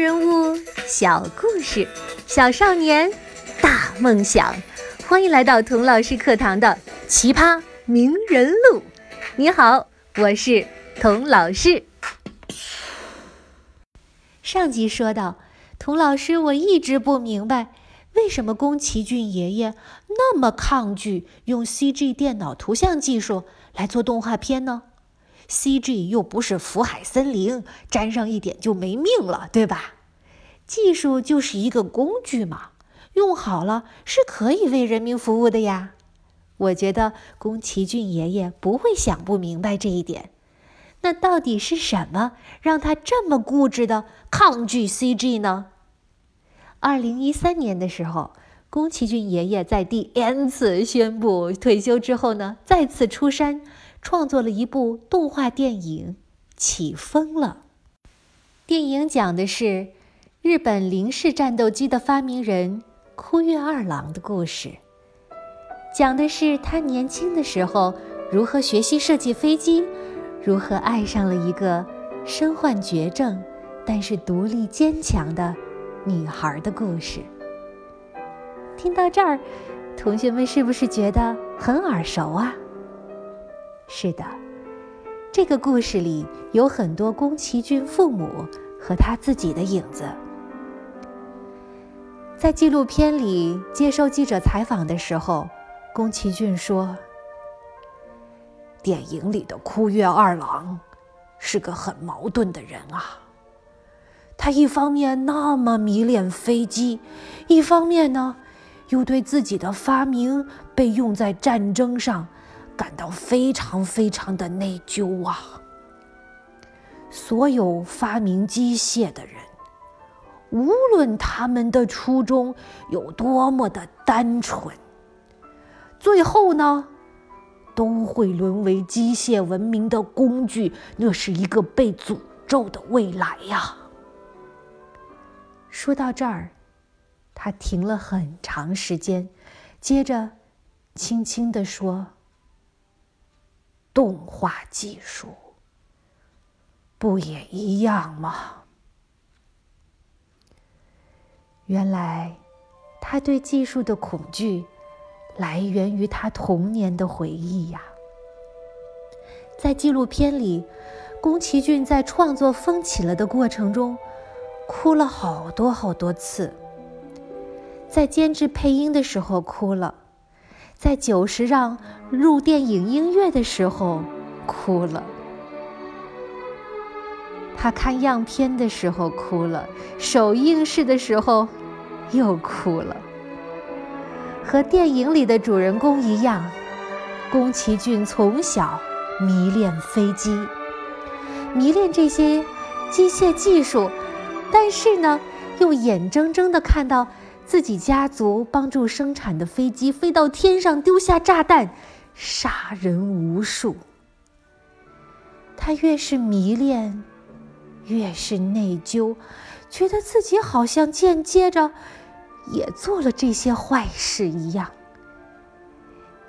人物，小故事，小少年，大梦想。欢迎来到童老师课堂的《奇葩名人录》。你好，我是童老师。上集说到，童老师，我一直不明白，为什么宫崎骏爷爷那么抗拒用 CG 电脑图像技术来做动画片呢？CG 又不是福海森林，沾上一点就没命了，对吧？技术就是一个工具嘛，用好了是可以为人民服务的呀。我觉得宫崎骏爷爷不会想不明白这一点。那到底是什么让他这么固执的抗拒 CG 呢？二零一三年的时候，宫崎骏爷爷在第 N 次宣布退休之后呢，再次出山。创作了一部动画电影《起风了》。电影讲的是日本零式战斗机的发明人枯月二郎的故事，讲的是他年轻的时候如何学习设计飞机，如何爱上了一个身患绝症但是独立坚强的女孩的故事。听到这儿，同学们是不是觉得很耳熟啊？是的，这个故事里有很多宫崎骏父母和他自己的影子。在纪录片里接受记者采访的时候，宫崎骏说：“电影里的枯月二郎是个很矛盾的人啊。他一方面那么迷恋飞机，一方面呢，又对自己的发明被用在战争上。”感到非常非常的内疚啊！所有发明机械的人，无论他们的初衷有多么的单纯，最后呢，都会沦为机械文明的工具。那是一个被诅咒的未来呀！说到这儿，他停了很长时间，接着轻轻地说。动画技术不也一样吗？原来他对技术的恐惧来源于他童年的回忆呀。在纪录片里，宫崎骏在创作《风起了》的过程中哭了好多好多次，在监制配音的时候哭了。在九十让录电影音乐的时候，哭了；他看样片的时候哭了，首映式的时候又哭了。和电影里的主人公一样，宫崎骏从小迷恋飞机，迷恋这些机械技术，但是呢，又眼睁睁的看到。自己家族帮助生产的飞机飞到天上，丢下炸弹，杀人无数。他越是迷恋，越是内疚，觉得自己好像间接着也做了这些坏事一样。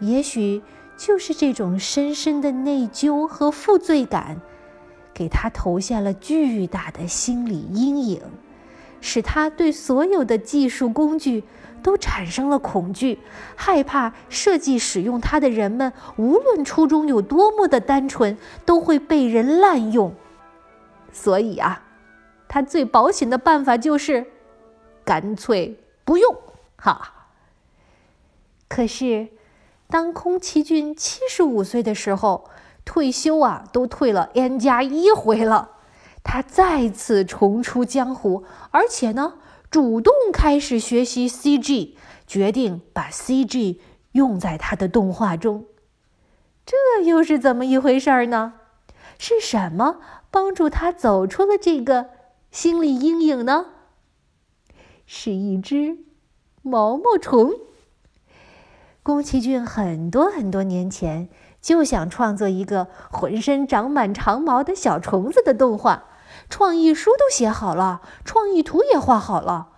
也许就是这种深深的内疚和负罪感，给他投下了巨大的心理阴影。使他对所有的技术工具都产生了恐惧，害怕设计使用它的人们，无论初衷有多么的单纯，都会被人滥用。所以啊，他最保险的办法就是干脆不用。哈。可是，当宫崎骏七十五岁的时候，退休啊，都退了 n 加一回了。他再次重出江湖，而且呢，主动开始学习 CG，决定把 CG 用在他的动画中。这又是怎么一回事儿呢？是什么帮助他走出了这个心理阴影呢？是一只毛毛虫。宫崎骏很多很多年前就想创作一个浑身长满长毛的小虫子的动画。创意书都写好了，创意图也画好了，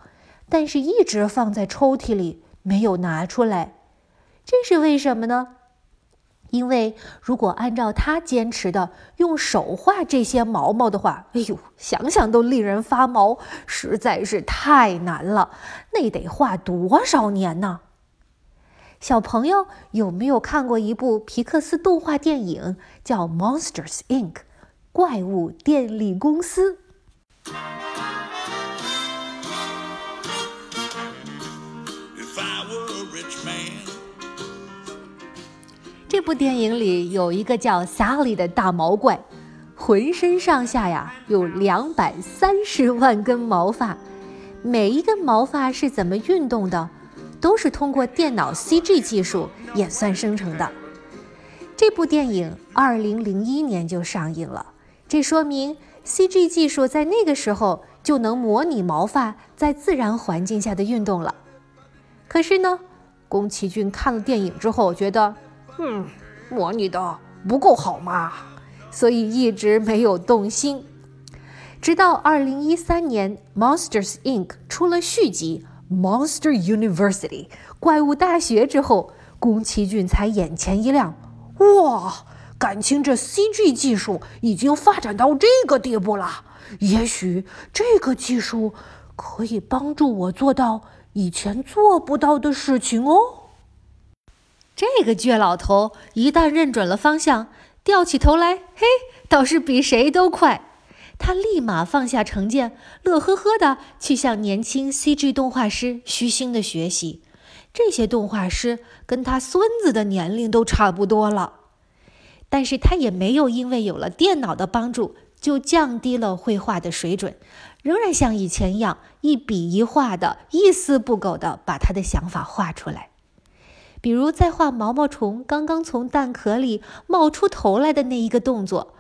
但是一直放在抽屉里没有拿出来，这是为什么呢？因为如果按照他坚持的用手画这些毛毛的话，哎呦，想想都令人发毛，实在是太难了。那得画多少年呢？小朋友有没有看过一部皮克斯动画电影，叫《Monsters Inc.》怪物电力公司？这部电影里有一个叫 Sally 的大毛怪，浑身上下呀有两百三十万根毛发，每一根毛发是怎么运动的，都是通过电脑 CG 技术演算生成的。这部电影二零零一年就上映了，这说明 CG 技术在那个时候就能模拟毛发在自然环境下的运动了。可是呢，宫崎骏看了电影之后觉得。嗯，模拟的不够好嘛，所以一直没有动心。直到二零一三年，《Monsters Inc.》出了续集《Monster University》怪物大学之后，宫崎骏才眼前一亮。哇，感情这 CG 技术已经发展到这个地步了，也许这个技术可以帮助我做到以前做不到的事情哦。这个倔老头一旦认准了方向，掉起头来，嘿，倒是比谁都快。他立马放下成见，乐呵呵的去向年轻 CG 动画师虚心的学习。这些动画师跟他孙子的年龄都差不多了，但是他也没有因为有了电脑的帮助就降低了绘画的水准，仍然像以前一样一笔一画的，一丝不苟的把他的想法画出来。比如在画毛毛虫刚刚从蛋壳里冒出头来的那一个动作，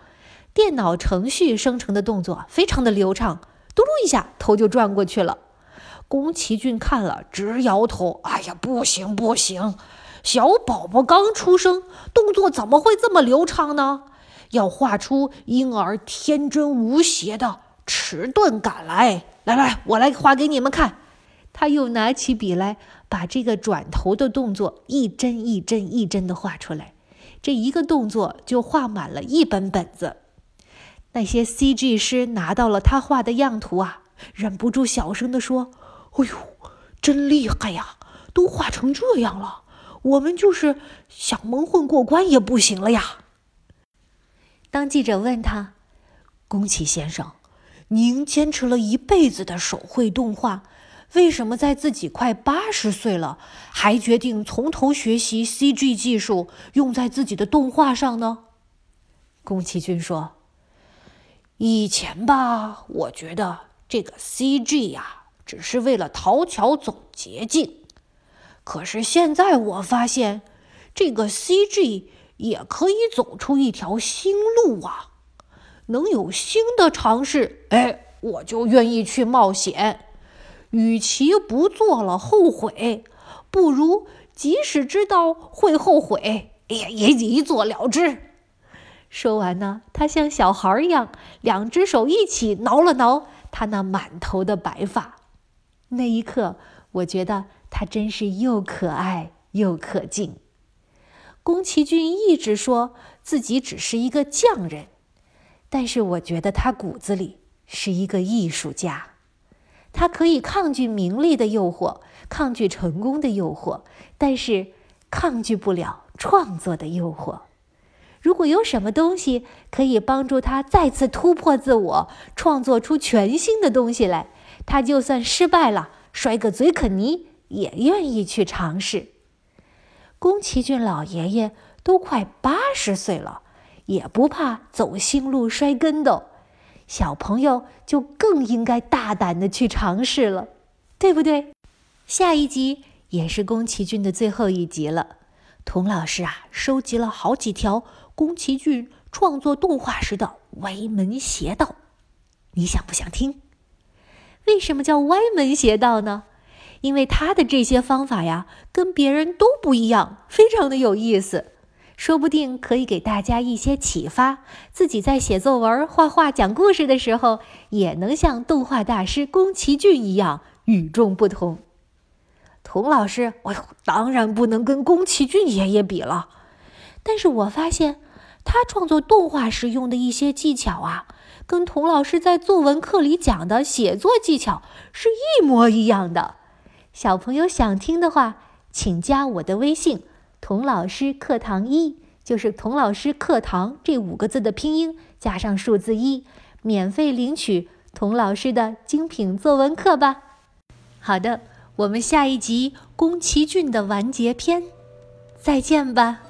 电脑程序生成的动作非常的流畅，嘟噜一下头就转过去了。宫崎骏看了直摇头：“哎呀，不行不行，小宝宝刚出生，动作怎么会这么流畅呢？要画出婴儿天真无邪的迟钝感来。来来，我来画给你们看。”他又拿起笔来。把这个转头的动作一帧一帧一帧的画出来，这一个动作就画满了一本本子。那些 CG 师拿到了他画的样图啊，忍不住小声的说：“哎呦，真厉害呀！都画成这样了，我们就是想蒙混过关也不行了呀。”当记者问他：“宫崎先生，您坚持了一辈子的手绘动画。”为什么在自己快八十岁了，还决定从头学习 CG 技术，用在自己的动画上呢？宫崎骏说：“以前吧，我觉得这个 CG 呀，只是为了讨巧走捷径。可是现在我发现，这个 CG 也可以走出一条新路啊！能有新的尝试，哎，我就愿意去冒险。”与其不做了后悔，不如即使知道会后悔，也也一做了之。说完呢，他像小孩一样，两只手一起挠了挠他那满头的白发。那一刻，我觉得他真是又可爱又可敬。宫崎骏一直说自己只是一个匠人，但是我觉得他骨子里是一个艺术家。他可以抗拒名利的诱惑，抗拒成功的诱惑，但是抗拒不了创作的诱惑。如果有什么东西可以帮助他再次突破自我，创作出全新的东西来，他就算失败了，摔个嘴啃泥也愿意去尝试。宫崎骏老爷爷都快八十岁了，也不怕走新路摔跟斗。小朋友就更应该大胆的去尝试了，对不对？下一集也是宫崎骏的最后一集了。童老师啊，收集了好几条宫崎骏创作动画时的歪门邪道，你想不想听？为什么叫歪门邪道呢？因为他的这些方法呀，跟别人都不一样，非常的有意思。说不定可以给大家一些启发，自己在写作文、画画、讲故事的时候，也能像动画大师宫崎骏一样与众不同。童老师，哎呦，当然不能跟宫崎骏爷爷比了。但是我发现他创作动画时用的一些技巧啊，跟童老师在作文课里讲的写作技巧是一模一样的。小朋友想听的话，请加我的微信“童老师课堂一”，就是“童老师课堂”这五个字的拼音加上数字一，免费领取童老师的精品作文课吧。好的，我们下一集宫崎骏的完结篇，再见吧。